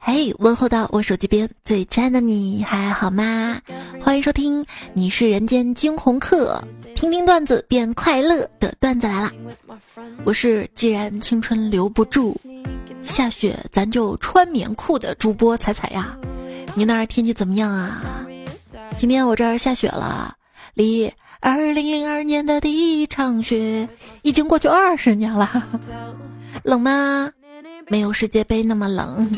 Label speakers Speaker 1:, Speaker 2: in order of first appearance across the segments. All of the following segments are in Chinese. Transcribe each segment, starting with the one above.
Speaker 1: 嘿，问候到我手机边最亲爱的你，还好吗？欢迎收听《你是人间惊鸿客》，听听段子变快乐的段子来啦！我是既然青春留不住，下雪咱就穿棉裤的主播彩彩呀。你那儿天气怎么样啊？今天我这儿下雪了，离二零零二年的第一场雪已经过去二十年了，冷吗？没有世界杯那么冷。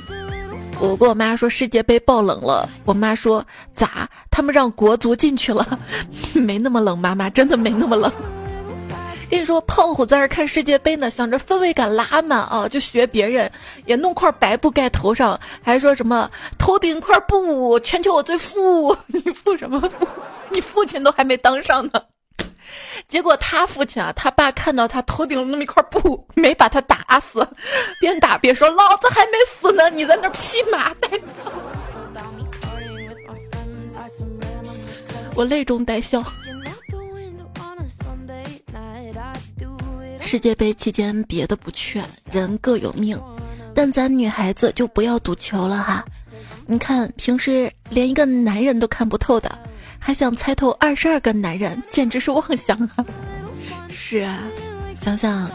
Speaker 1: 我跟我妈说世界杯爆冷了，我妈说咋？他们让国足进去了，没那么冷，妈妈真的没那么冷。跟你说，胖虎在这看世界杯呢，想着氛围感拉满啊，就学别人，也弄块白布盖头上，还说什么头顶块布，全球我最富。你富什么富？你父亲都还没当上呢。结果他父亲啊，他爸看到他头顶那么一块布，没把他打死，边打边说：“老子还没死呢，你在那披麻戴。”我泪中带笑。世界杯期间别的不劝，人各有命，但咱女孩子就不要赌球了哈。你看平时连一个男人都看不透的。还想猜透二十二个男人，简直是妄想啊！是啊，想想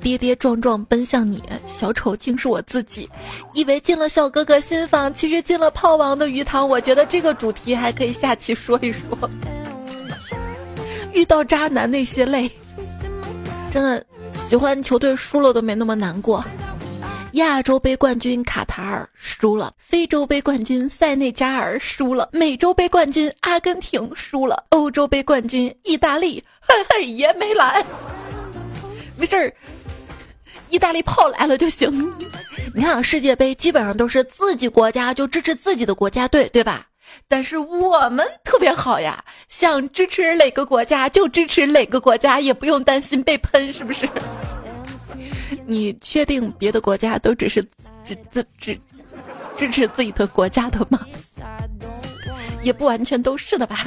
Speaker 1: 跌跌撞撞奔向你，小丑竟是我自己，以为进了小哥哥心房，其实进了炮王的鱼塘。我觉得这个主题还可以下期说一说。遇到渣男那些泪，真的喜欢球队输了都没那么难过。亚洲杯冠军卡塔尔输了，非洲杯冠军塞内加尔输了，美洲杯冠军阿根廷输了，欧洲杯冠军意大利嘿嘿也没来。没事儿，意大利炮来了就行。你看世界杯基本上都是自己国家就支持自己的国家队，对吧？但是我们特别好呀，想支持哪个国家就支持哪个国家，也不用担心被喷，是不是？你确定别的国家都只是支支支支持自己的国家的吗？也不完全都是的吧。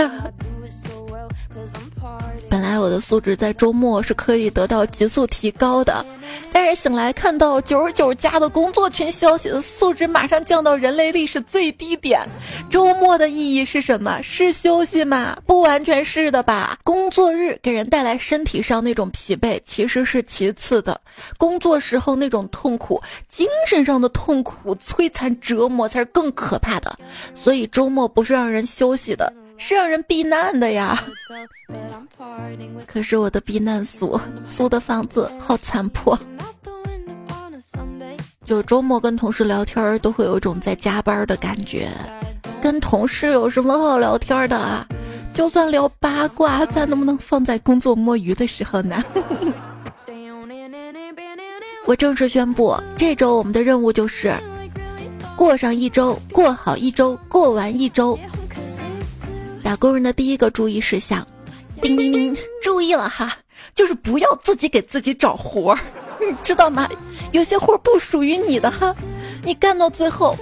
Speaker 1: 本来我的素质在周末是可以得到急速提高的，但是醒来看到九十九加的工作群消息，素质马上降到人类历史最低点。周末的意义是什么？是休息吗？不完全是的吧。工作日给人带来身体上那种疲惫，其实是其次的。工作时候那种痛苦，精神上的痛苦、摧残、折磨才是更可怕的。所以周末不是让人休息的。是让人避难的呀，可是我的避难所租的房子好残破。就周末跟同事聊天都会有一种在加班的感觉。跟同事有什么好聊天的啊？就算聊八卦，咱能不能放在工作摸鱼的时候呢？我正式宣布，这周我们的任务就是过上一周，过好一周，过完一周。打工人的第一个注意事项，叮叮叮，注意了哈，就是不要自己给自己找活儿，你知道吗？有些活儿不属于你的哈，你干到最后，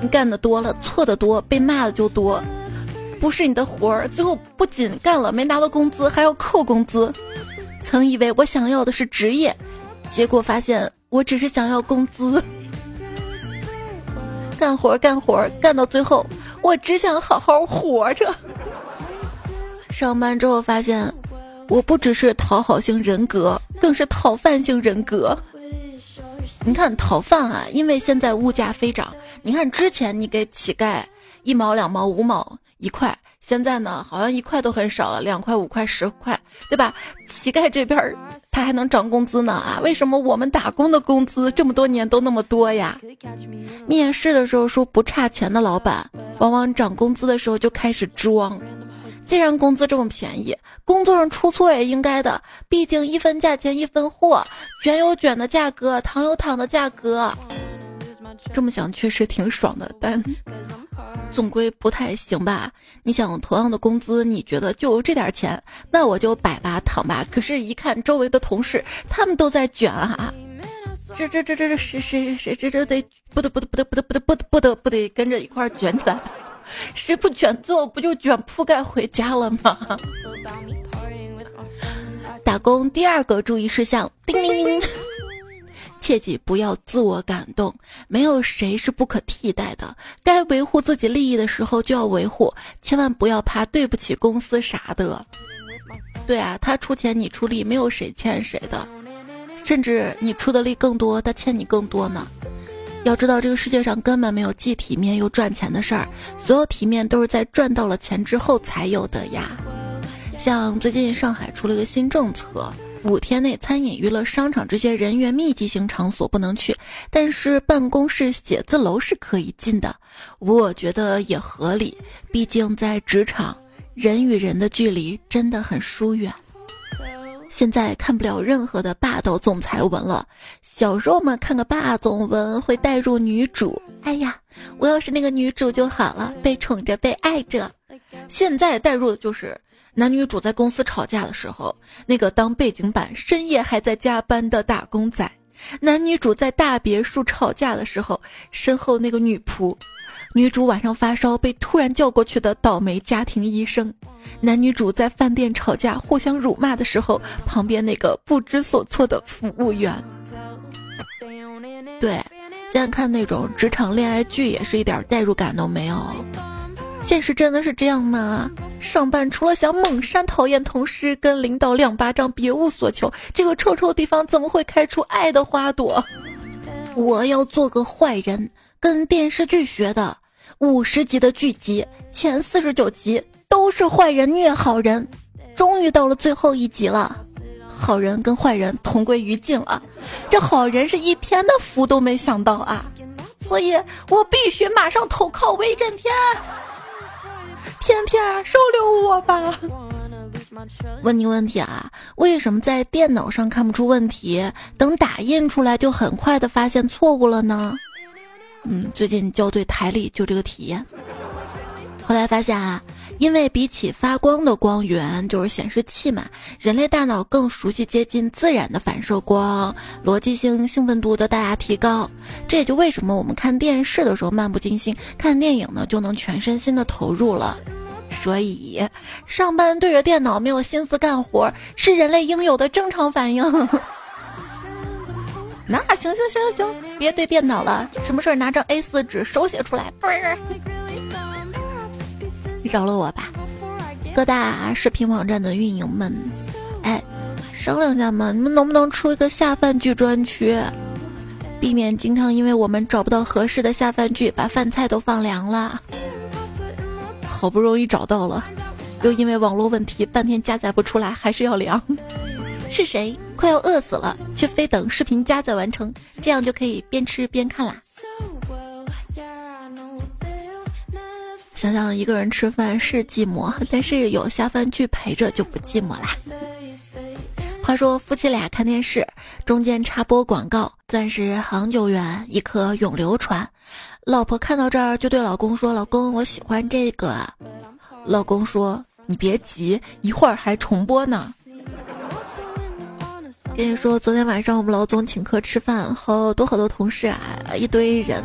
Speaker 1: 你干的多了，错的多，被骂的就多，不是你的活儿，最后不仅干了没拿到工资，还要扣工资。曾以为我想要的是职业，结果发现我只是想要工资。干活干活干到最后。我只想好好活着。上班之后发现，我不只是讨好型人格，更是讨饭型人格。你看讨饭啊，因为现在物价飞涨。你看之前你给乞丐一毛两毛五毛一块。现在呢，好像一块都很少了，两块、五块、十块，对吧？乞丐这边他还能涨工资呢啊？为什么我们打工的工资这么多年都那么多呀？面试的时候说不差钱的老板，往往涨工资的时候就开始装。既然工资这么便宜，工作上出错也应该的，毕竟一分价钱一分货，卷有卷的价格，躺有躺的价格。这么想确实挺爽的，但总归不太行吧？你想同样的工资，你觉得就这点钱，那我就摆吧躺吧。可是，一看周围的同事，他们都在卷啊，这这这这这谁谁谁谁这这得不得不得不得不得不得不得不得跟着一块卷起来，谁不卷做不就卷铺盖回家了吗？打工第二个注意事项，叮铃铃。切记不要自我感动，没有谁是不可替代的。该维护自己利益的时候就要维护，千万不要怕对不起公司啥的。对啊，他出钱你出力，没有谁欠谁的，甚至你出的力更多，他欠你更多呢。要知道，这个世界上根本没有既体面又赚钱的事儿，所有体面都是在赚到了钱之后才有的呀。像最近上海出了个新政策，五天内餐饮、娱乐、商场这些人员密集型场所不能去，但是办公室、写字楼是可以进的。我觉得也合理，毕竟在职场，人与人的距离真的很疏远。现在看不了任何的霸道总裁文了。小时候嘛，看个霸总文会带入女主，哎呀，我要是那个女主就好了，被宠着，被爱着。现在带入的就是男女主在公司吵架的时候，那个当背景板深夜还在加班的打工仔；男女主在大别墅吵架的时候，身后那个女仆。女主晚上发烧被突然叫过去的倒霉家庭医生，男女主在饭店吵架互相辱骂的时候，旁边那个不知所措的服务员。对，现在看那种职场恋爱剧也是一点代入感都没有。现实真的是这样吗？上班除了想猛扇讨厌同事、跟领导两巴掌，别无所求。这个臭臭地方怎么会开出爱的花朵？我要做个坏人，跟电视剧学的。五十集的剧集，前四十九集都是坏人虐好人，终于到了最后一集了，好人跟坏人同归于尽了。这好人是一天的福都没想到啊，所以我必须马上投靠威震天，天天收留我吧。问你问题啊，为什么在电脑上看不出问题，等打印出来就很快的发现错误了呢？嗯，最近校对台历就这个体验。后来发现啊，因为比起发光的光源，就是显示器嘛，人类大脑更熟悉接近自然的反射光，逻辑性、兴奋度的大大提高。这也就为什么我们看电视的时候漫不经心，看电影呢就能全身心的投入了。所以，上班对着电脑没有心思干活，是人类应有的正常反应。那行行行行，别对电脑了，什么事儿拿张 A 四纸手写出来。饶了我吧，各大视频网站的运营们，哎，商量一下嘛，你们能不能出一个下饭剧专区，避免经常因为我们找不到合适的下饭剧，把饭菜都放凉了。好不容易找到了，又因为网络问题半天加载不出来，还是要凉。是谁快要饿死了，却非等视频加载完成，这样就可以边吃边看啦？想想一个人吃饭是寂寞，但是有下饭剧陪着就不寂寞啦。话说夫妻俩看电视，中间插播广告，钻石恒久远，一颗永流传。老婆看到这儿就对老公说：“老公，我喜欢这个。”老公说：“你别急，一会儿还重播呢。”跟你说，昨天晚上我们老总请客吃饭，好多好多同事啊，一堆人。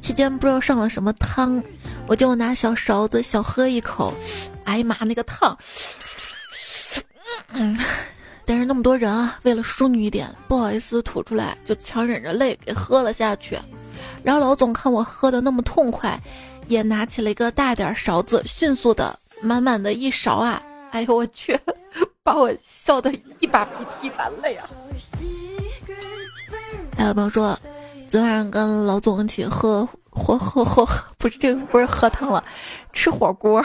Speaker 1: 期间不知道上了什么汤，我就拿小勺子小喝一口，哎呀妈，那个烫！嗯，但是那么多人啊，为了淑女一点，不好意思吐出来，就强忍着泪给喝了下去。然后老总看我喝的那么痛快，也拿起了一个大点勺子，迅速的满满的一勺啊！哎呦我去！把我笑的一把鼻涕一把泪啊！还有朋友说，昨晚上跟老总一起喝火火火，不是这个不是喝汤了，吃火锅，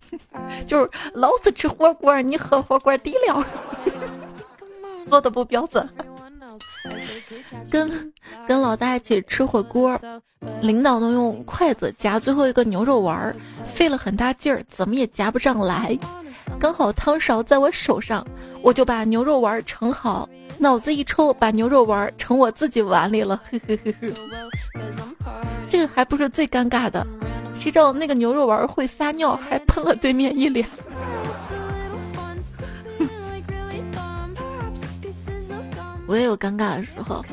Speaker 1: 就是老子吃火锅，你喝火锅底料，做的不标准。跟跟老大一起吃火锅，领导呢用筷子夹最后一个牛肉丸，费了很大劲儿，怎么也夹不上来。刚好汤勺在我手上，我就把牛肉丸盛好，脑子一抽，把牛肉丸盛我自己碗里了。这个还不是最尴尬的，谁知道那个牛肉丸会撒尿，还喷了对面一脸。我也有尴尬的时候，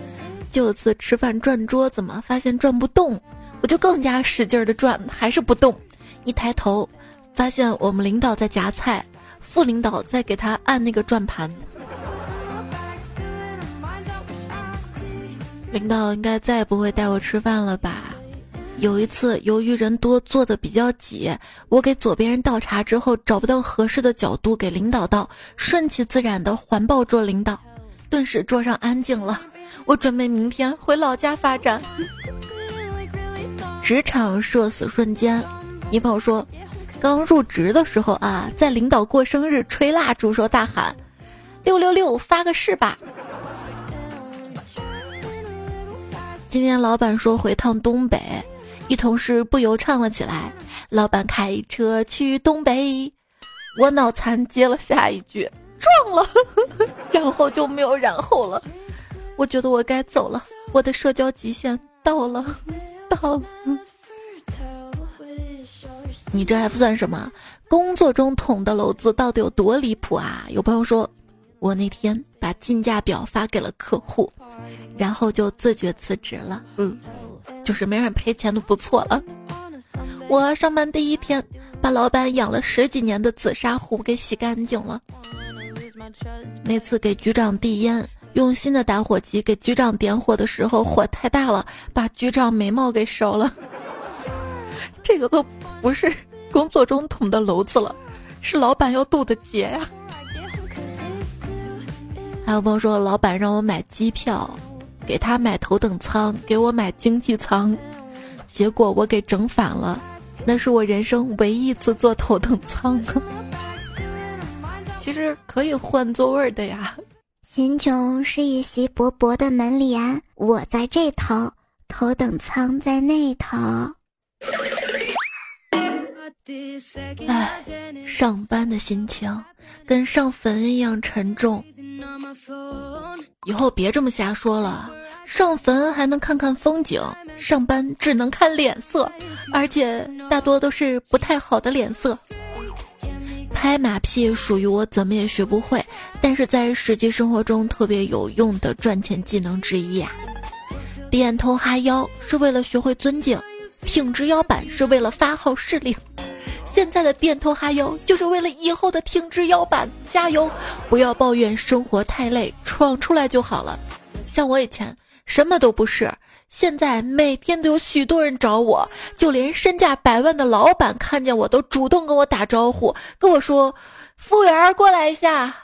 Speaker 1: 就有次吃饭转桌子嘛，发现转不动，我就更加使劲的转，还是不动。一抬头，发现我们领导在夹菜，副领导在给他按那个转盘。领导应该再也不会带我吃饭了吧？有一次，由于人多坐的比较挤，我给左边人倒茶之后找不到合适的角度给领导倒，顺其自然的环抱住领导，顿时桌上安静了。我准备明天回老家发展。职场社死瞬间，一朋友说，刚入职的时候啊，在领导过生日吹蜡烛时候大喊：“六六六，发个誓吧。”今天老板说回趟东北，一同事不由唱了起来。老板开车去东北，我脑残接了下一句撞了，然后就没有然后了。我觉得我该走了，我的社交极限到了，到了。你这还不算什么，工作中捅的篓子到底有多离谱啊？有朋友说，我那天把进价表发给了客户。然后就自觉辞职了，嗯，就是没人赔钱都不错了。我上班第一天，把老板养了十几年的紫砂壶给洗干净了。那次给局长递烟，用新的打火机给局长点火的时候，火太大了，把局长眉毛给烧了。这个都不是工作中捅的娄子了，是老板要渡的劫呀。还有朋友说，老板让我买机票，给他买头等舱，给我买经济舱，结果我给整反了。那是我人生唯一一次坐头等舱。其实可以换座位的呀。
Speaker 2: 贫穷是一袭薄薄的门帘，我在这头，头等舱在那头。
Speaker 1: 唉，上班的心情跟上坟一样沉重。以后别这么瞎说了，上坟还能看看风景，上班只能看脸色，而且大多都是不太好的脸色。拍马屁属于我怎么也学不会，但是在实际生活中特别有用的赚钱技能之一啊。点头哈腰是为了学会尊敬，挺直腰板是为了发号施令。现在的点头哈腰，就是为了以后的挺直腰板。加油！不要抱怨生活太累，闯出来就好了。像我以前什么都不是，现在每天都有许多人找我，就连身价百万的老板看见我都主动跟我打招呼，跟我说：“服务员过来一下。”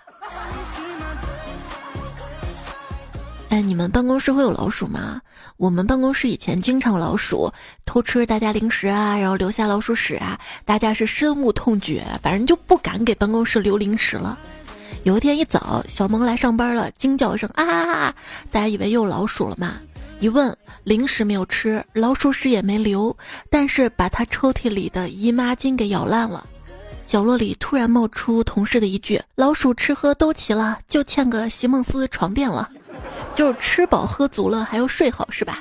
Speaker 1: 哎，你们办公室会有老鼠吗？我们办公室以前经常老鼠偷吃大家零食啊，然后留下老鼠屎啊，大家是深恶痛绝，反正就不敢给办公室留零食了。有一天一早，小萌来上班了，惊叫一声啊！大家以为又老鼠了嘛？一问，零食没有吃，老鼠屎也没留，但是把他抽屉里的姨妈巾给咬烂了。角落里突然冒出同事的一句：“老鼠吃喝都齐了，就欠个席梦思床垫了。”就是吃饱喝足了，还要睡好，是吧？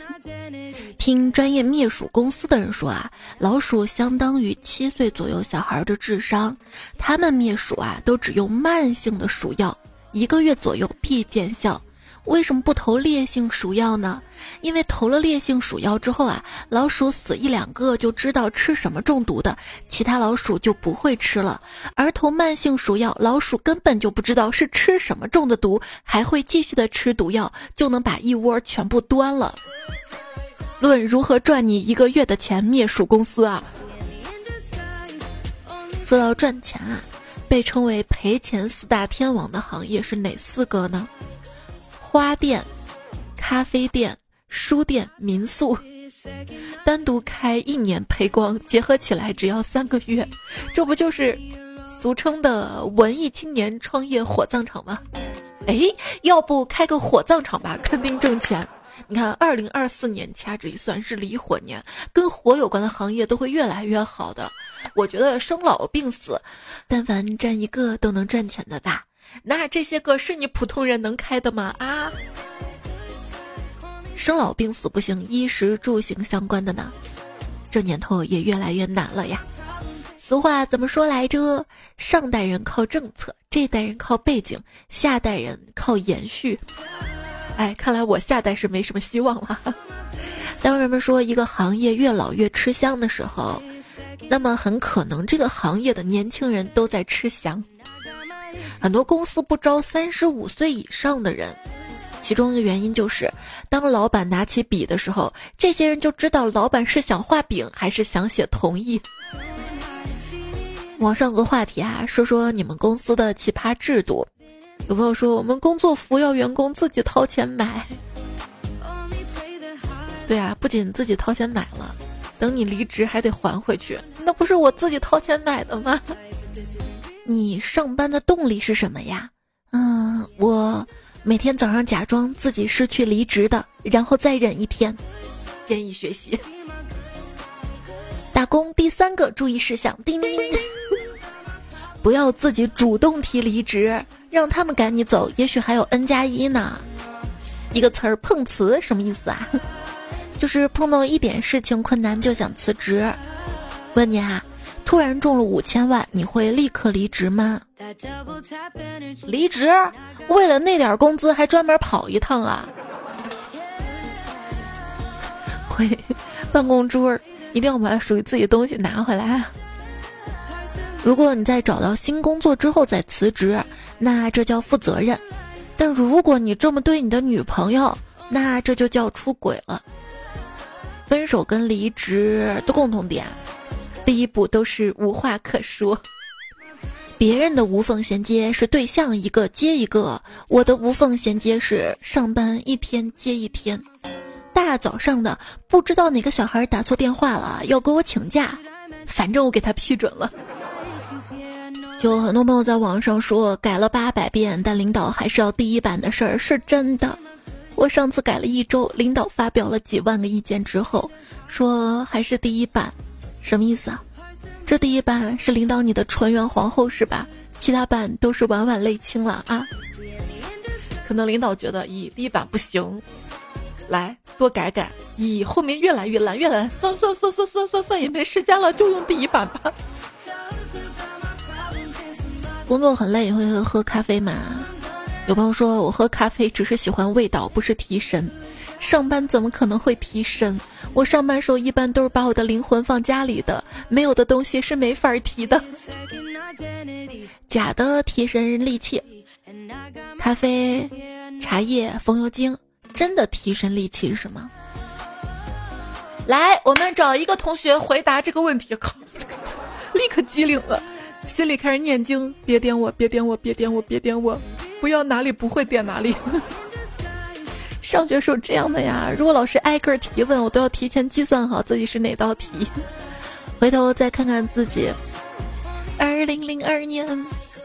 Speaker 1: 听专业灭鼠公司的人说啊，老鼠相当于七岁左右小孩的智商，他们灭鼠啊都只用慢性的鼠药，一个月左右必见效。为什么不投烈性鼠药呢？因为投了烈性鼠药之后啊，老鼠死一两个就知道吃什么中毒的，其他老鼠就不会吃了。而投慢性鼠药，老鼠根本就不知道是吃什么中的毒，还会继续的吃毒药，就能把一窝全部端了。论如何赚你一个月的钱，灭鼠公司啊！说到赚钱啊，被称为赔钱四大天王的行业是哪四个呢？花店、咖啡店、书店、民宿，单独开一年赔光，结合起来只要三个月，这不就是俗称的文艺青年创业火葬场吗？哎，要不开个火葬场吧，肯定挣钱。你看，二零二四年掐指一算是离火年，跟火有关的行业都会越来越好的。我觉得生老病死，但凡占一个都能赚钱的吧。那这些个是你普通人能开的吗？啊，生老病死不行，衣食住行相关的呢，这年头也越来越难了呀。俗话怎么说来着？上代人靠政策，这代人靠背景，下代人靠延续。哎，看来我下代是没什么希望了。当人们说一个行业越老越吃香的时候，那么很可能这个行业的年轻人都在吃香。很多公司不招三十五岁以上的人，其中一个原因就是，当老板拿起笔的时候，这些人就知道老板是想画饼还是想写同意。网上有个话题啊，说说你们公司的奇葩制度。有朋友说我们工作服要员工自己掏钱买。对啊，不仅自己掏钱买了，等你离职还得还回去，那不是我自己掏钱买的吗？你上班的动力是什么呀？嗯，我每天早上假装自己是去离职的，然后再忍一天。建议学习。打工第三个注意事项：叮叮叮。不要自己主动提离职，让他们赶你走，也许还有 N 加一呢。一个词儿碰瓷什么意思啊？就是碰到一点事情困难就想辞职。问你啊，突然中了五千万，你会立刻离职吗？离职？为了那点工资还专门跑一趟啊？会，办公桌一定要把属于自己的东西拿回来。如果你在找到新工作之后再辞职，那这叫负责任；但如果你这么对你的女朋友，那这就叫出轨了。分手跟离职的共同点，第一步都是无话可说。别人的无缝衔接是对象一个接一个，我的无缝衔接是上班一天接一天。大早上的，不知道哪个小孩打错电话了，要给我请假，反正我给他批准了。就很多朋友在网上说改了八百遍，但领导还是要第一版的事儿是真的。我上次改了一周，领导发表了几万个意见之后，说还是第一版，什么意思啊？这第一版是领导你的纯元皇后是吧？其他版都是晚晚泪清了啊？可能领导觉得咦第一版不行，来多改改。咦后面越来越烂，越来算算算算算算算也没时间了，就用第一版吧。工作很累，会喝咖啡吗？有朋友说我喝咖啡只是喜欢味道，不是提神。上班怎么可能会提神？我上班时候一般都是把我的灵魂放家里的，没有的东西是没法提的。假的提神利器，咖啡、茶叶、风油精，真的提神利器是什么？来，我们找一个同学回答这个问题。靠，立刻机灵了。心里开始念经，别点我，别点我，别点我，别点我，不要哪里不会点哪里。上学时候这样的呀，如果老师挨个提问，我都要提前计算好自己是哪道题。回头再看看自己，二零零二年，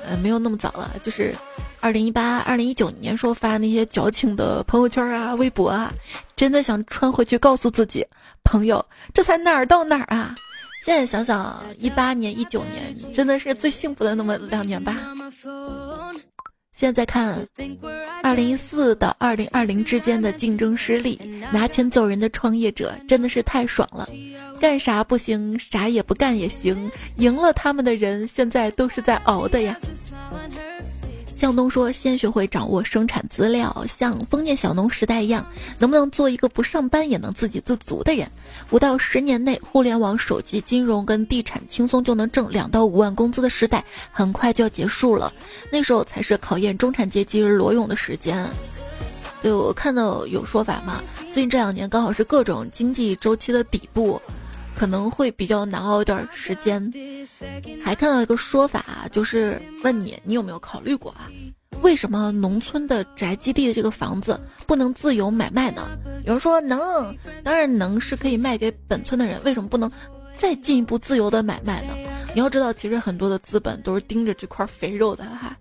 Speaker 1: 呃，没有那么早了，就是二零一八、二零一九年说发那些矫情的朋友圈啊、微博啊，真的想穿回去告诉自己，朋友，这才哪儿到哪儿啊？现在想想，一八年、一九年真的是最幸福的那么两年吧。现在看，二零一四到二零二零之间的竞争失利，拿钱走人的创业者真的是太爽了。干啥不行，啥也不干也行。赢了他们的人，现在都是在熬的呀。向东说：“先学会掌握生产资料，像封建小农时代一样，能不能做一个不上班也能自给自足的人？五到十年内，互联网、手机、金融跟地产轻松就能挣两到五万工资的时代，很快就要结束了。那时候才是考验中产阶级裸泳的时间。”对我看到有说法嘛，最近这两年刚好是各种经济周期的底部。可能会比较难熬一段时间。还看到一个说法，就是问你，你有没有考虑过啊？为什么农村的宅基地的这个房子不能自由买卖呢？有人说能，当然能，是可以卖给本村的人。为什么不能再进一步自由的买卖呢？你要知道，其实很多的资本都是盯着这块肥肉的哈。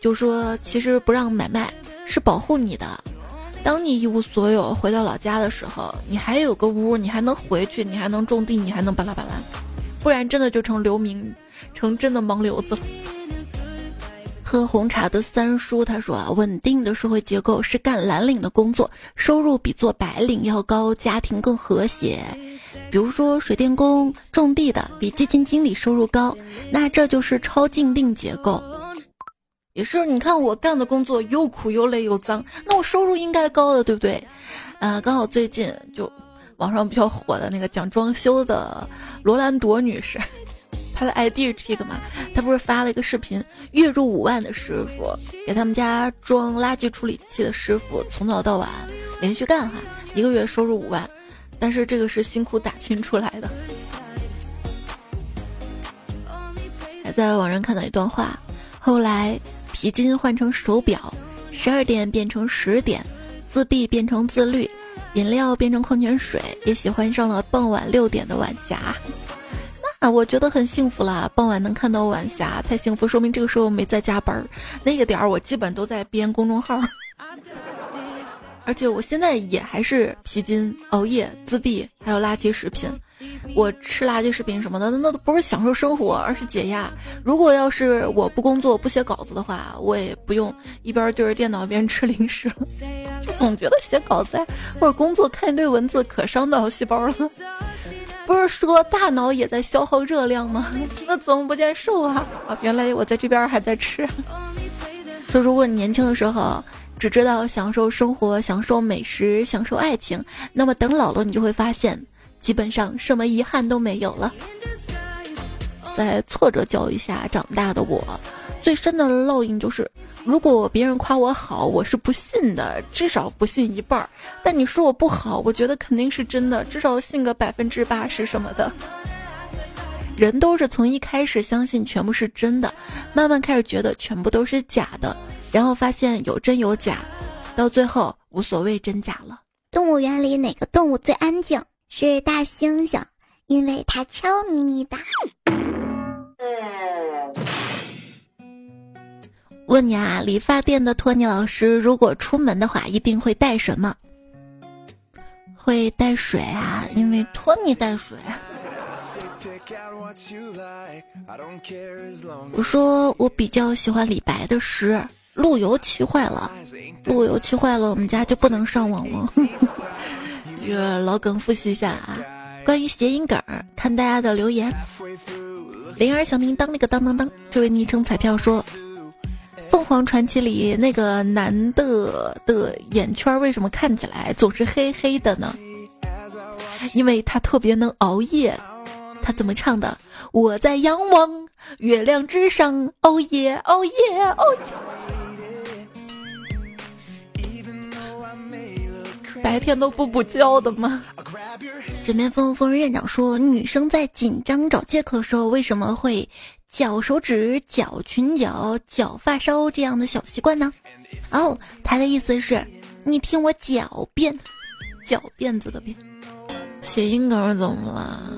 Speaker 1: 就说其实不让买卖是保护你的。当你一无所有回到老家的时候，你还有个屋，你还能回去，你还能种地，你还能巴拉巴拉，不然真的就成流民，成真的盲流子了。喝红茶的三叔他说啊，稳定的社会结构是干蓝领的工作，收入比做白领要高，家庭更和谐。比如说水电工、种地的比基金经理收入高，那这就是超静定结构。也是，你看我干的工作又苦又累又脏，那我收入应该高的，对不对？啊，刚好最近就网上比较火的那个讲装修的罗兰朵女士，她的 ID 是这个嘛？她不是发了一个视频，月入五万的师傅给他们家装垃圾处理器的师傅，从早到晚连续干哈，一个月收入五万，但是这个是辛苦打拼出来的。还在网上看到一段话，后来皮筋换成手表，十二点变成十点，自闭变成自律。饮料变成矿泉水，也喜欢上了傍晚六点的晚霞。那我觉得很幸福啦，傍晚能看到晚霞，太幸福，说明这个时候没在加班儿。那个点儿我基本都在编公众号，而且我现在也还是皮筋、熬夜、自闭，还有垃圾食品。我吃垃圾食品什么的，那都不是享受生活，而是解压。如果要是我不工作、不写稿子的话，我也不用一边对着电脑一边吃零食。就总觉得写稿子或者工作看一堆文字可伤脑细胞了。不是说大脑也在消耗热量吗？那怎么不见瘦啊？啊，原来我在这边还在吃。说如果你年轻的时候只知道享受生活、享受美食、享受爱情，那么等老了，你就会发现。基本上什么遗憾都没有了。在挫折教育下长大的我，最深的烙印就是：如果别人夸我好，我是不信的，至少不信一半儿；但你说我不好，我觉得肯定是真的，至少信个百分之八十什么的。人都是从一开始相信全部是真的，慢慢开始觉得全部都是假的，然后发现有真有假，到最后无所谓真假了。
Speaker 2: 动物园里哪个动物最安静？是大猩猩，因为它悄咪咪的。
Speaker 1: 问你啊，理发店的托尼老师，如果出门的话，一定会带什么？会带水啊，因为托尼带水。我说我比较喜欢李白的诗，路由器坏了，路由器坏了，我们家就不能上网了。这个老梗复习一下啊，关于谐音梗儿，看大家的留言。铃儿响叮当那个当当当，这位昵称彩票说，《凤凰传奇》里那个男的的眼圈为什么看起来总是黑黑的呢？因为他特别能熬夜。他怎么唱的？我在仰望月亮之上，熬夜熬夜熬白天都不补觉的吗？枕边风风院长说，女生在紧张找借口的时候，为什么会绞手指、绞裙角、绞发梢这样的小习惯呢？哦，他的意思是，你听我狡辩，狡辫子的辫。谐音梗怎么了？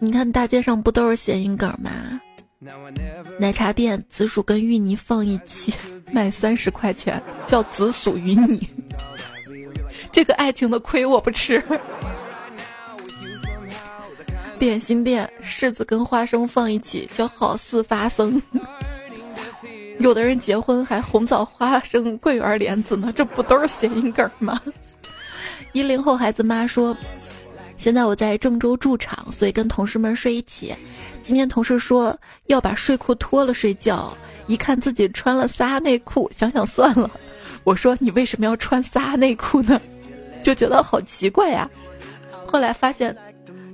Speaker 1: 你看大街上不都是谐音梗吗？奶茶店紫薯跟芋泥放一起卖三十块钱，叫紫薯芋泥。这个爱情的亏我不吃。点心店柿子跟花生放一起叫好似发生。有的人结婚还红枣花生桂圆莲子呢，这不都是谐音梗吗？一零后孩子妈说，现在我在郑州驻场，所以跟同事们睡一起。今天同事说要把睡裤脱了睡觉，一看自己穿了仨内裤，想想算了。我说你为什么要穿仨内裤呢？就觉得好奇怪呀，后来发现，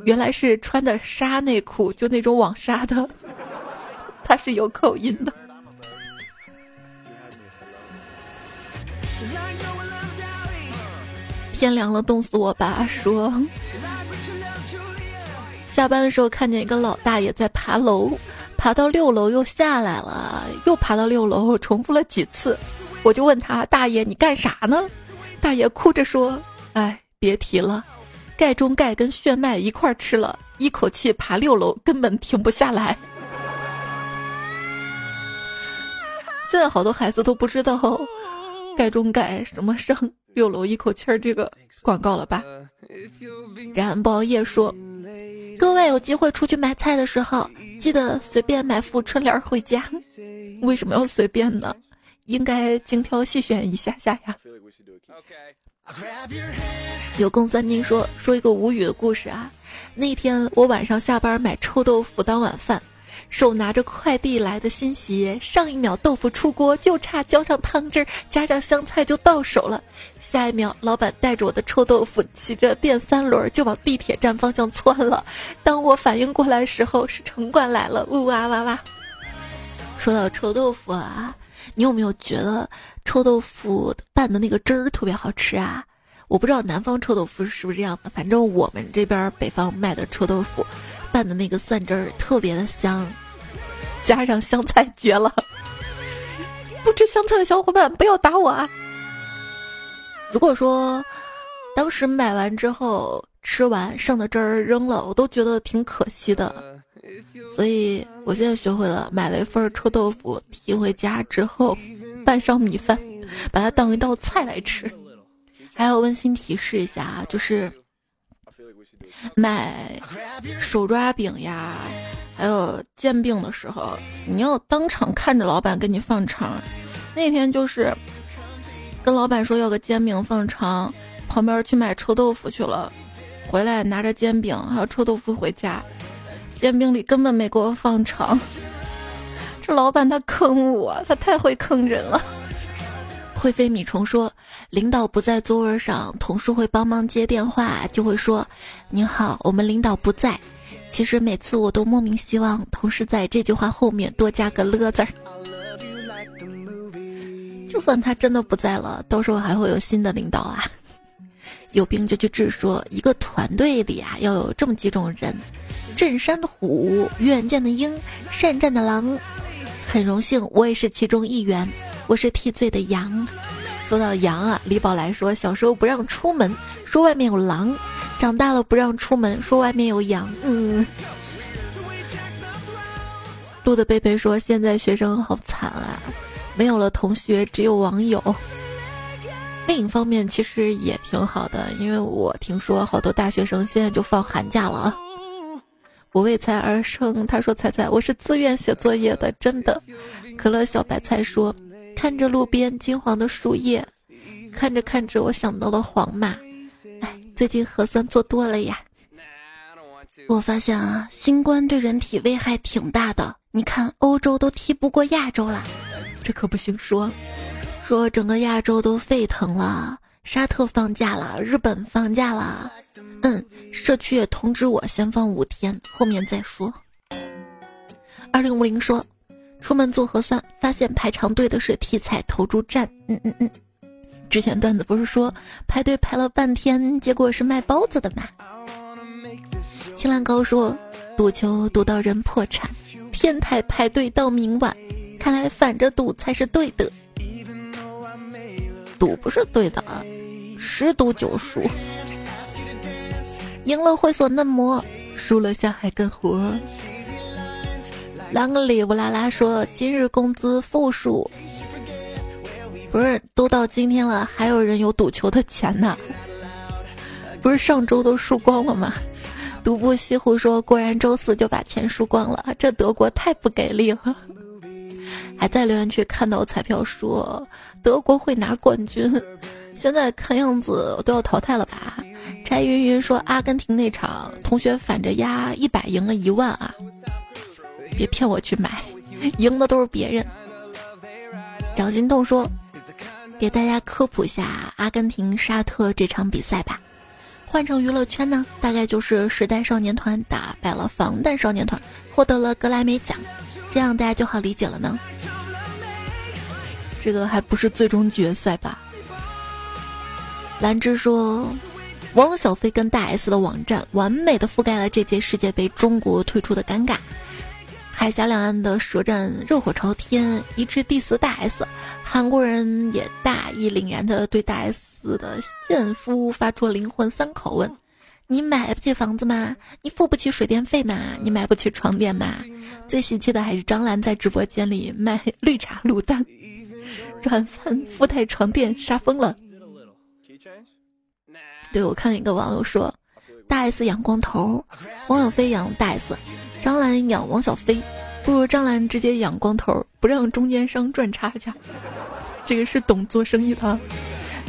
Speaker 1: 原来是穿的纱内裤，就那种网纱的，他是有口音的。天凉了，冻死我吧！说，下班的时候看见一个老大爷在爬楼，爬到六楼又下来了，又爬到六楼，重复了几次，我就问他：“大爷，你干啥呢？”大爷哭着说。哎，别提了，钙中钙跟炫迈一块吃了，一口气爬六楼，根本停不下来。现在好多孩子都不知道钙中钙什么上六楼一口气儿这个广告了吧？然包夜说，各位有机会出去买菜的时候，记得随便买副春联回家。为什么要随便呢？应该精挑细选一下下呀。有共三丁说说一个无语的故事啊！那天我晚上下班买臭豆腐当晚饭，手拿着快递来的新鞋，上一秒豆腐出锅，就差浇上汤汁，加上香菜就到手了。下一秒，老板带着我的臭豆腐骑着电三轮就往地铁站方向窜了。当我反应过来时候，是城管来了，呜哇哇哇。说到臭豆腐啊，你有没有觉得臭豆腐拌的那个汁儿特别好吃啊？我不知道南方臭豆腐是不是这样的，反正我们这边北方卖的臭豆腐，拌的那个蒜汁儿特别的香，加上香菜绝了。不吃香菜的小伙伴不要打我啊！如果说当时买完之后吃完剩的汁儿扔了，我都觉得挺可惜的。所以我现在学会了，买了一份臭豆腐提回家之后，拌上米饭，把它当一道菜来吃。还要温馨提示一下啊，就是买手抓饼呀，还有煎饼的时候，你要当场看着老板给你放肠。那天就是跟老板说要个煎饼放肠，旁边去买臭豆腐去了，回来拿着煎饼还有臭豆腐回家，煎饼里根本没给我放肠。这老板他坑我，他太会坑人了。会飞米虫说：“领导不在座位上，同事会帮忙接电话，就会说：‘您好，我们领导不在。’其实每次我都莫名希望同事在这句话后面多加个了字儿。就算他真的不在了，到时候还会有新的领导啊。有病就去治。说一个团队里啊，要有这么几种人：镇山的虎，远见的鹰，善战的狼。很荣幸，我也是其中一员。”我是替罪的羊。说到羊啊，李宝来说，小时候不让出门，说外面有狼；长大了不让出门，说外面有羊。嗯。路的贝贝说，现在学生好惨啊，没有了同学，只有网友。另一方面，其实也挺好的，因为我听说好多大学生现在就放寒假了。我为财而生，他说：“彩彩，我是自愿写作业的，真的。”可乐小白菜说。看着路边金黄的树叶，看着看着，我想到了黄马。哎，最近核酸做多了呀。我发现啊，新冠对人体危害挺大的。你看，欧洲都踢不过亚洲了，这可不行说。说整个亚洲都沸腾了，沙特放假了，日本放假了。嗯，社区也通知我先放五天，后面再说。二零五零说。出门做核酸，发现排长队的是体彩投注站。嗯嗯嗯，之前段子不是说排队排了半天，结果是卖包子的吗？青兰高说赌球赌到人破产，天台排队到明晚，看来反着赌才是对的。赌不是对的啊，十赌九输，赢了会所嫩模，输了下海干活。啷个里乌拉拉说今日工资负数，不是都到今天了，还有人有赌球的钱呢？不是上周都输光了吗？独步西湖说果然周四就把钱输光了，这德国太不给力了。还在留言区看到彩票说德国会拿冠军，现在看样子都要淘汰了吧？柴云云说阿根廷那场同学反着压一百赢了一万啊。别骗我去买，赢的都是别人。张心动说：“给大家科普下阿根廷沙特这场比赛吧。换成娱乐圈呢，大概就是时代少年团打败了防弹少年团，获得了格莱美奖，这样大家就好理解了呢。这个还不是最终决赛吧？”兰芝说：“汪小菲跟大 S 的网站，完美的覆盖了这届世界杯中国退出的尴尬。”海峡两岸的舌战热火朝天，一致 diss 大 S，韩国人也大义凛然的对大 S 的现夫发出灵魂三拷问：你买不起房子吗？你付不起水电费吗？你买不起床垫吗？最喜气的还是张兰在直播间里卖绿茶卤蛋，软饭附带床垫，杀疯了。对我看一个网友说，大 S 养光头，王小飞养大 S。张兰养王小飞，不如张兰直接养光头，不让中间商赚差价。这个是懂做生意的。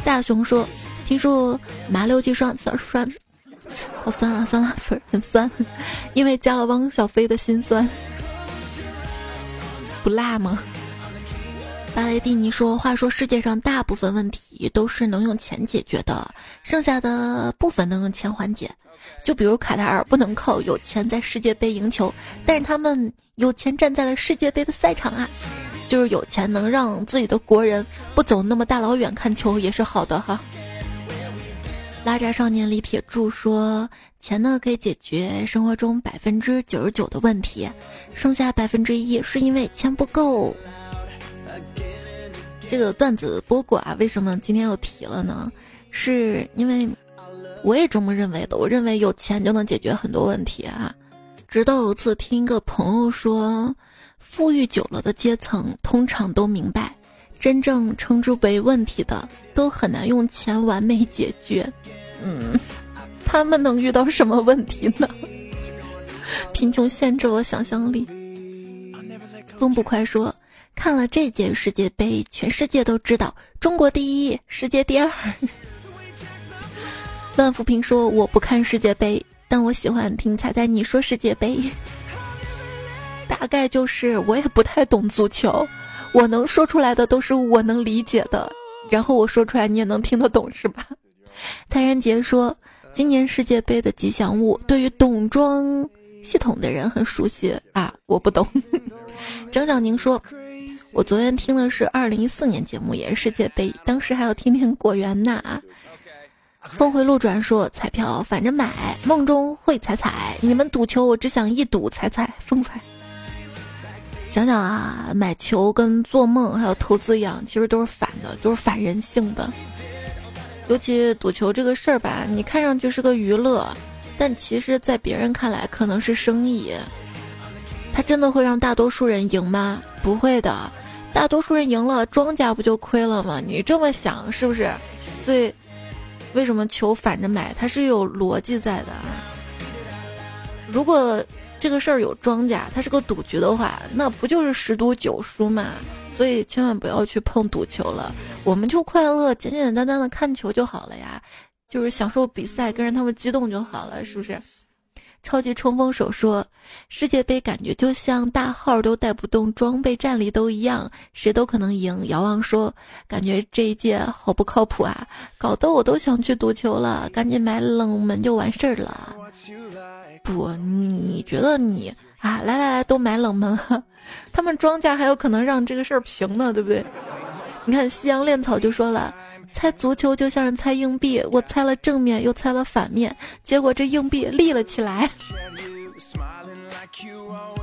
Speaker 1: 大熊说：“听说麻六记酸酸酸，好酸啊，酸辣粉很酸，因为加了汪小菲的心酸。”不辣吗？巴雷蒂尼说：“话说世界上大部分问题都是能用钱解决的，剩下的部分能用钱缓解。就比如卡塔尔不能靠有钱在世界杯赢球，但是他们有钱站在了世界杯的赛场啊。就是有钱能让自己的国人不走那么大老远看球也是好的哈。”拉扎少年李铁柱说：“钱呢可以解决生活中百分之九十九的问题，剩下百分之一是因为钱不够。”这个段子播过啊，为什么今天又提了呢？是因为我也这么认为的。我认为有钱就能解决很多问题啊。直到有次听一个朋友说，富裕久了的阶层通常都明白，真正称之为问题的都很难用钱完美解决。嗯，他们能遇到什么问题呢？贫穷限制了想象力。风不快说。看了这届世界杯，全世界都知道中国第一，世界第二。万福平说：“我不看世界杯，但我喜欢听彩彩你说世界杯。大概就是我也不太懂足球，我能说出来的都是我能理解的，然后我说出来你也能听得懂，是吧？” 泰然杰说：“今年世界杯的吉祥物，对于懂装系统的人很熟悉啊，我不懂。”张小宁说。我昨天听的是二零一四年节目，也是世界杯，当时还有天天果园呢。峰回路转说彩票反着买，梦中会彩彩。你们赌球，我只想一赌彩彩风采。想想啊，买球跟做梦还有投资一样，其实都是反的，都是反人性的。尤其赌球这个事儿吧，你看上去是个娱乐，但其实在别人看来可能是生意。它真的会让大多数人赢吗？不会的，大多数人赢了，庄家不就亏了吗？你这么想是不是？所以，为什么球反着买？它是有逻辑在的啊。如果这个事儿有庄家，它是个赌局的话，那不就是十赌九输嘛？所以千万不要去碰赌球了，我们就快乐，简简单单的看球就好了呀，就是享受比赛，跟着他们激动就好了，是不是？超级冲锋手说：“世界杯感觉就像大号都带不动，装备战力都一样，谁都可能赢。”遥望说：“感觉这一届好不靠谱啊，搞得我都想去赌球了，赶紧买冷门就完事儿了。”不，你觉得你啊？来来来，都买冷门，他们庄家还有可能让这个事儿平呢，对不对？你看夕阳恋草就说了。猜足球就像是猜硬币，我猜了正面又猜了反面，结果这硬币立了起来。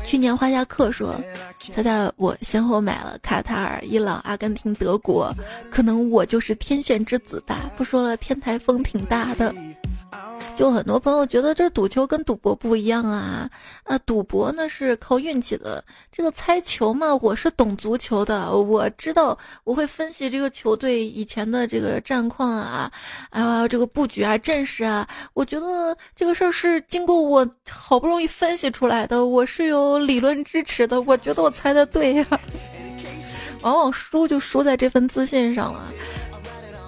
Speaker 1: 去年花下课说，猜猜我先后买了卡塔尔、伊朗、阿根廷、德国，可能我就是天选之子吧。不说了，天台风挺大的。就很多朋友觉得这赌球跟赌博不一样啊，啊，赌博呢是靠运气的，这个猜球嘛，我是懂足球的，我知道我会分析这个球队以前的这个战况啊，啊，这个布局啊，阵势啊，我觉得这个事儿是经过我好不容易分析出来的，我是有理论支持的，我觉得我猜的对呀，往往输就输在这份自信上了。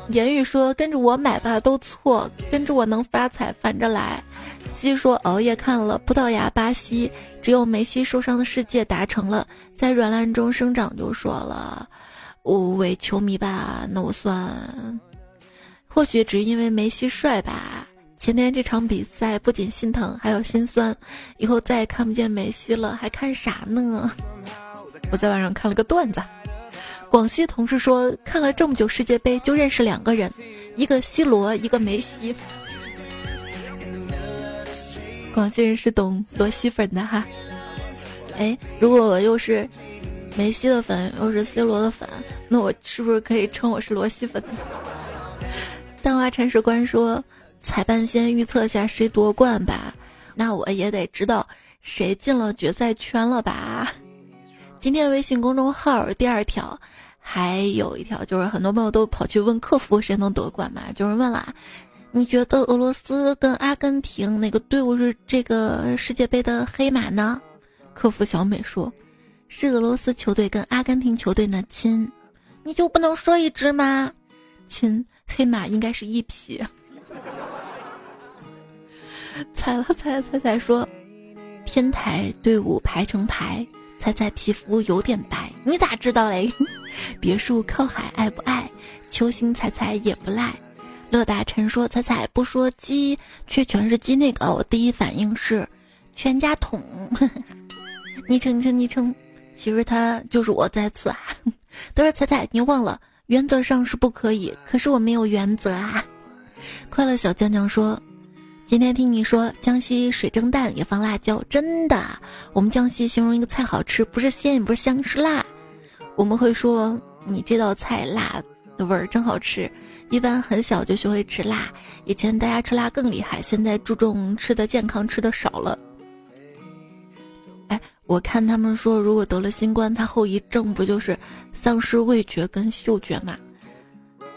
Speaker 1: 言语说：“跟着我买吧，都错；跟着我能发财，反着来。”西说：“熬夜看了葡萄牙、巴西，只有梅西受伤的世界达成了，在软烂中生长。”就说了：“我为球迷吧，那我算。或许只是因为梅西帅吧。前天这场比赛不仅心疼，还有心酸。以后再也看不见梅西了，还看啥呢？” 我在网上看了个段子。广西同事说，看了这么久世界杯，就认识两个人，一个 C 罗，一个梅西。广西人是懂罗西粉的哈。哎，如果我又是梅西的粉，又是 C 罗的粉，那我是不是可以称我是罗西粉？淡花铲屎官说，裁判先预测下谁夺冠吧，那我也得知道谁进了决赛圈了吧。今天微信公众号第二条，还有一条就是很多朋友都跑去问客服谁能夺冠嘛，就是问了，你觉得俄罗斯跟阿根廷哪个队伍是这个世界杯的黑马呢？客服小美说，是俄罗斯球队跟阿根廷球队呢，亲，你就不能说一支吗？亲，黑马应该是一匹。踩了踩踩踩说，天台队伍排成排。彩彩皮肤有点白，你咋知道嘞？别墅靠海爱不爱？球星彩彩也不赖。乐大臣说彩彩不说鸡，却全是鸡那个，我第一反应是全家桶。昵称昵称昵称，其实他就是我在此啊。都是彩彩，你忘了，原则上是不可以，可是我没有原则啊。快乐小酱酱说。今天听你说江西水蒸蛋也放辣椒，真的？我们江西形容一个菜好吃，不是鲜也不是香，是辣。我们会说你这道菜辣的味儿真好吃。一般很小就学会吃辣，以前大家吃辣更厉害，现在注重吃的健康，吃的少了。哎，我看他们说，如果得了新冠，它后遗症不就是丧失味觉跟嗅觉嘛？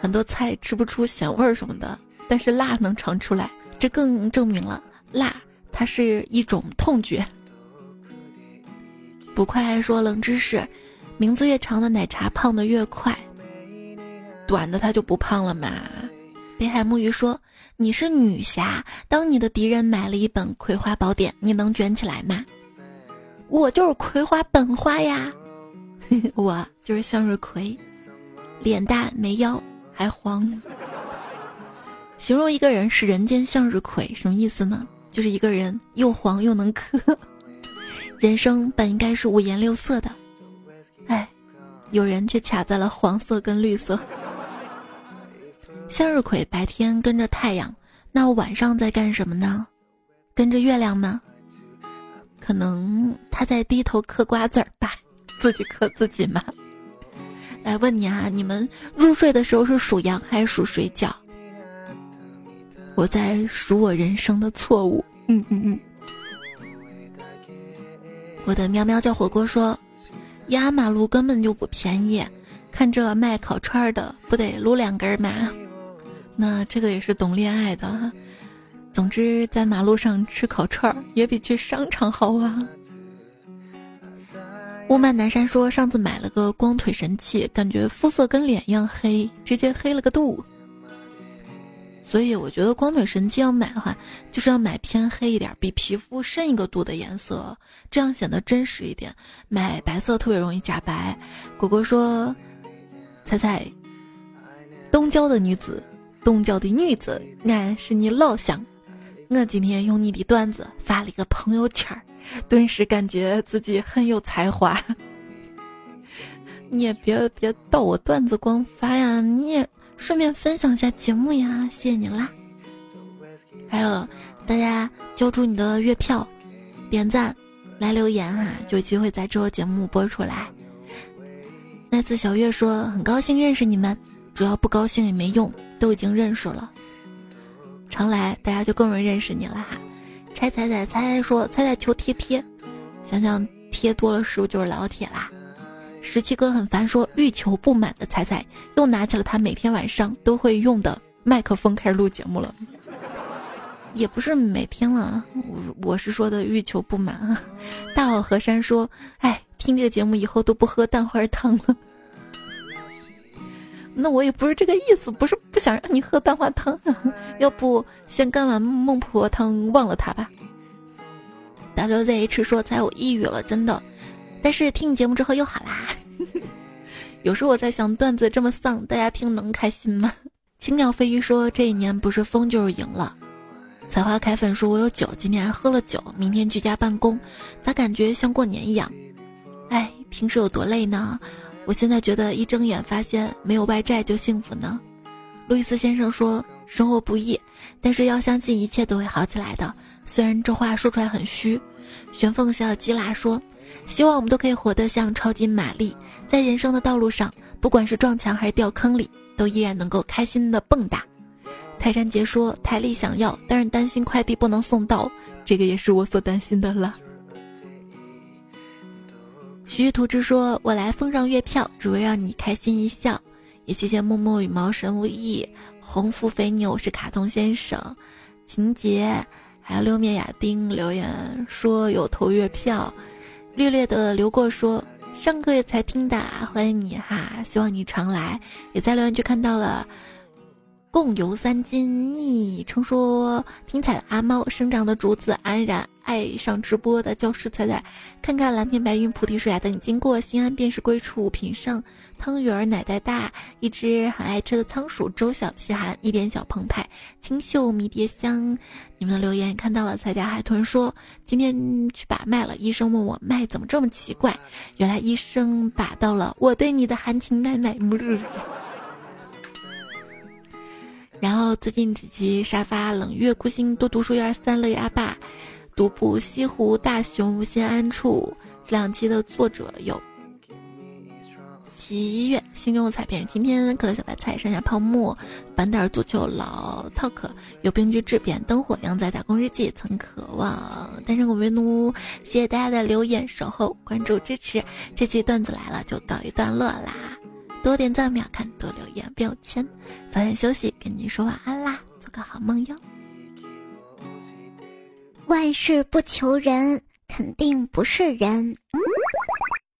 Speaker 1: 很多菜吃不出咸味儿什么的，但是辣能尝出来。这更证明了辣，它是一种痛觉。不快说冷知识，名字越长的奶茶胖的越快，短的它就不胖了嘛。北海木鱼说：“你是女侠，当你的敌人买了一本《葵花宝典》，你能卷起来吗？”我就是葵花本花呀，我就是向日葵，脸大没腰还黄。形容一个人是人间向日葵，什么意思呢？就是一个人又黄又能磕。人生本应该是五颜六色的，有人却卡在了黄色跟绿色。向日葵白天跟着太阳，那晚上在干什么呢？跟着月亮吗？可能他在低头嗑瓜子儿吧，自己嗑自己嘛。来问你啊，你们入睡的时候是数羊还是数水饺？我在数我人生的错误。嗯嗯嗯。我的喵喵叫火锅说，压马路根本就不便宜，看这卖烤串的不得撸两根吗？那这个也是懂恋爱的哈。总之，在马路上吃烤串也比去商场好啊。雾漫南山说，上次买了个光腿神器，感觉肤色跟脸一样黑，直接黑了个度。所以我觉得光腿神器要买的话，就是要买偏黑一点、比皮肤深一个度的颜色，这样显得真实一点。买白色特别容易假白。果果说：“猜猜，东郊的女子，东郊的女子，俺是你老乡。我今天用你的段子发了一个朋友圈，顿时感觉自己很有才华。你也别别盗我段子光发呀，你也。”顺便分享一下节目呀，谢谢你啦！还有大家交出你的月票、点赞、来留言啊，就有机会在之后节目播出来。那次小月说很高兴认识你们，主要不高兴也没用，都已经认识了。常来大家就更容易认识你了哈。拆彩彩猜说猜猜求贴贴，想想贴多了是不是就是老铁啦？十七哥很烦，说欲求不满的彩彩又拿起了他每天晚上都会用的麦克风开始录节目了，也不是每天了，我我是说的欲求不满啊。大好河山说，哎，听这个节目以后都不喝蛋花汤了。那我也不是这个意思，不是不想让你喝蛋花汤，要不先干完孟婆汤忘了他吧。WZH 说，才我抑郁了，真的。但是听你节目之后又好啦。有时候我在想，段子这么丧，大家听能开心吗？青鸟飞鱼说：“这一年不是疯就是赢了。”采花开粉说：“我有酒，今天还喝了酒，明天居家办公，咋感觉像过年一样？”哎，平时有多累呢？我现在觉得一睁眼发现没有外债就幸福呢。路易斯先生说：“生活不易，但是要相信一切都会好起来的。”虽然这话说出来很虚。玄凤小鸡拉说。希望我们都可以活得像超级玛丽，在人生的道路上，不管是撞墙还是掉坑里，都依然能够开心的蹦跶。泰山杰说：“台历想要，但是担心快递不能送到，这个也是我所担心的了。”徐图之说：“我来奉上月票，只为让你开心一笑。”也谢谢默默羽毛神无意，红腹肥牛是卡通先生，情节，还有六面亚丁留言说有投月票。略略的流过说，上个月才听的，欢迎你哈，希望你常来。也在留言区看到了，共游三金，昵称说听彩的阿猫，生长的竹子安然，爱上直播的教师彩彩，看看蓝天白云菩提树呀，等你经过，心安便是归处。品上汤圆儿奶袋大，一只很爱吃的仓鼠周小皮寒，一点小澎湃，清秀迷迭香。你们的留言看到了，彩家海豚说今天去把脉了，医生问我脉怎么这么奇怪，原来医生把到了我对你的含情脉脉。然后最近几期沙发冷月孤星多读书一二三乐阿爸，独步西湖大雄无心安处。这两期的作者有七月心中的彩片，今天可乐小白菜剩下泡沫，板凳足球老 talk 有病句质变灯火羊仔打工日记曾渴望。单身狗为奴，谢谢大家的留言守候关注支持，这期段子来了就告一段落啦。多点赞，秒看，多留言，标签。早点休息，跟你说晚安啦，做个好梦哟。
Speaker 2: 万事不求人，肯定不是人。